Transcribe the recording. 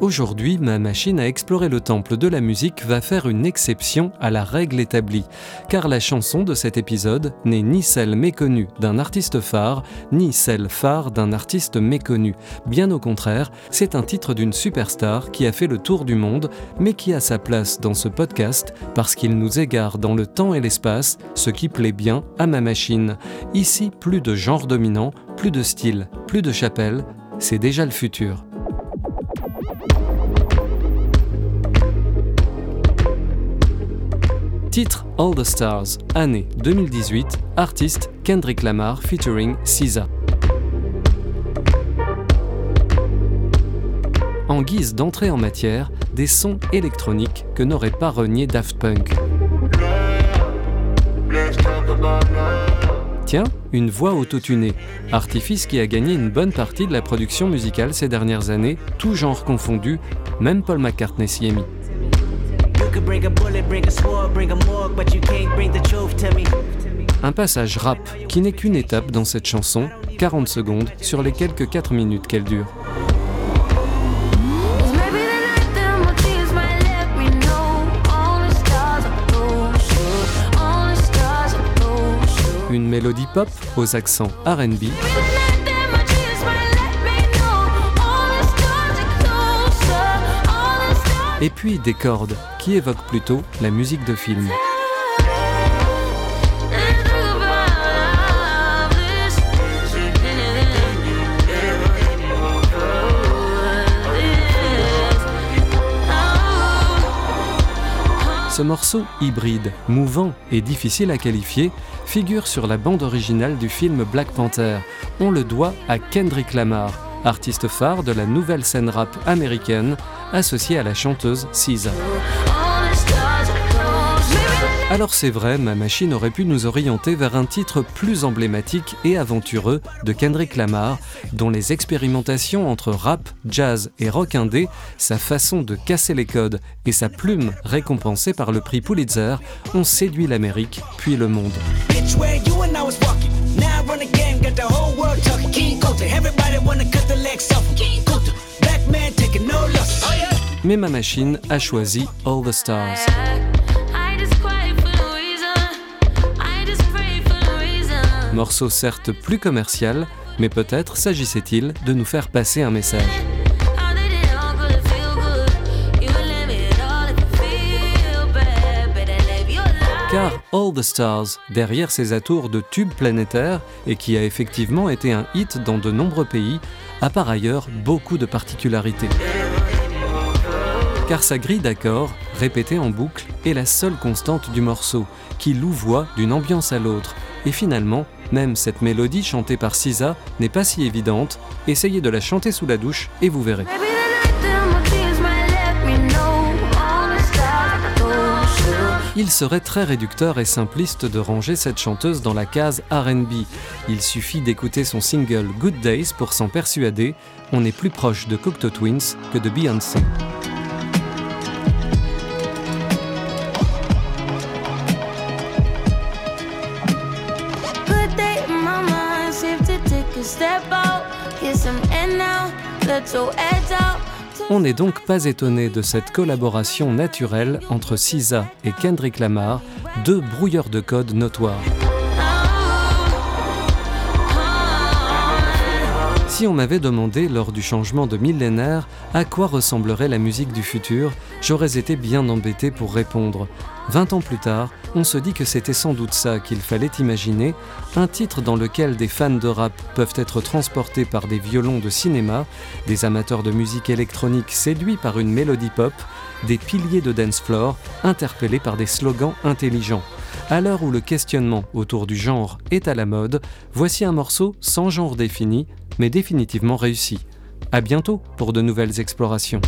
Aujourd'hui, ma machine à explorer le temple de la musique va faire une exception à la règle établie, car la chanson de cet épisode n'est ni celle méconnue d'un artiste phare, ni celle phare d'un artiste méconnu. Bien au contraire, c'est un titre d'une superstar qui a fait le tour du monde, mais qui a sa place dans ce podcast parce qu'il nous égare dans le temps et l'espace, ce qui plaît bien à ma machine. Ici, plus de genre dominant, plus de style, plus de chapelle, c'est déjà le futur. Titre All the Stars, année 2018, artiste Kendrick Lamar featuring SZA. En guise d'entrée en matière, des sons électroniques que n'aurait pas renié Daft Punk. Tiens, une voix autotunée, artifice qui a gagné une bonne partie de la production musicale ces dernières années, tout genre confondu, même Paul McCartney s'y est mis. Un passage rap qui n'est qu'une étape dans cette chanson, 40 secondes sur les quelques 4 minutes qu'elle dure. Une mélodie pop aux accents RB et puis des cordes qui évoquent plutôt la musique de film. Ce morceau hybride, mouvant et difficile à qualifier figure sur la bande originale du film Black Panther. On le doit à Kendrick Lamar, artiste phare de la nouvelle scène rap américaine, associé à la chanteuse SZA. Alors c'est vrai, ma machine aurait pu nous orienter vers un titre plus emblématique et aventureux de Kendrick Lamar, dont les expérimentations entre rap, jazz et rock indé, sa façon de casser les codes et sa plume récompensée par le prix Pulitzer ont séduit l'Amérique puis le monde. Mais ma machine a choisi All the Stars. Morceau certes plus commercial, mais peut-être s'agissait-il de nous faire passer un message. Car All the Stars, derrière ses atours de tube planétaire, et qui a effectivement été un hit dans de nombreux pays, a par ailleurs beaucoup de particularités. Car sa grille d'accords, répétée en boucle, est la seule constante du morceau, qui louvoie d'une ambiance à l'autre, et finalement, même cette mélodie chantée par SZA n'est pas si évidente, essayez de la chanter sous la douche et vous verrez. Il serait très réducteur et simpliste de ranger cette chanteuse dans la case RB. Il suffit d'écouter son single Good Days pour s'en persuader, on est plus proche de Cocteau Twins que de Beyoncé. On n'est donc pas étonné de cette collaboration naturelle entre SZA et Kendrick Lamar, deux brouilleurs de code notoires. Si on m'avait demandé lors du changement de millénaire à quoi ressemblerait la musique du futur, j'aurais été bien embêté pour répondre. Vingt ans plus tard, on se dit que c'était sans doute ça qu'il fallait imaginer, un titre dans lequel des fans de rap peuvent être transportés par des violons de cinéma, des amateurs de musique électronique séduits par une mélodie pop, des piliers de dance floor interpellés par des slogans intelligents. À l'heure où le questionnement autour du genre est à la mode, voici un morceau sans genre défini, mais définitivement réussi. À bientôt pour de nouvelles explorations.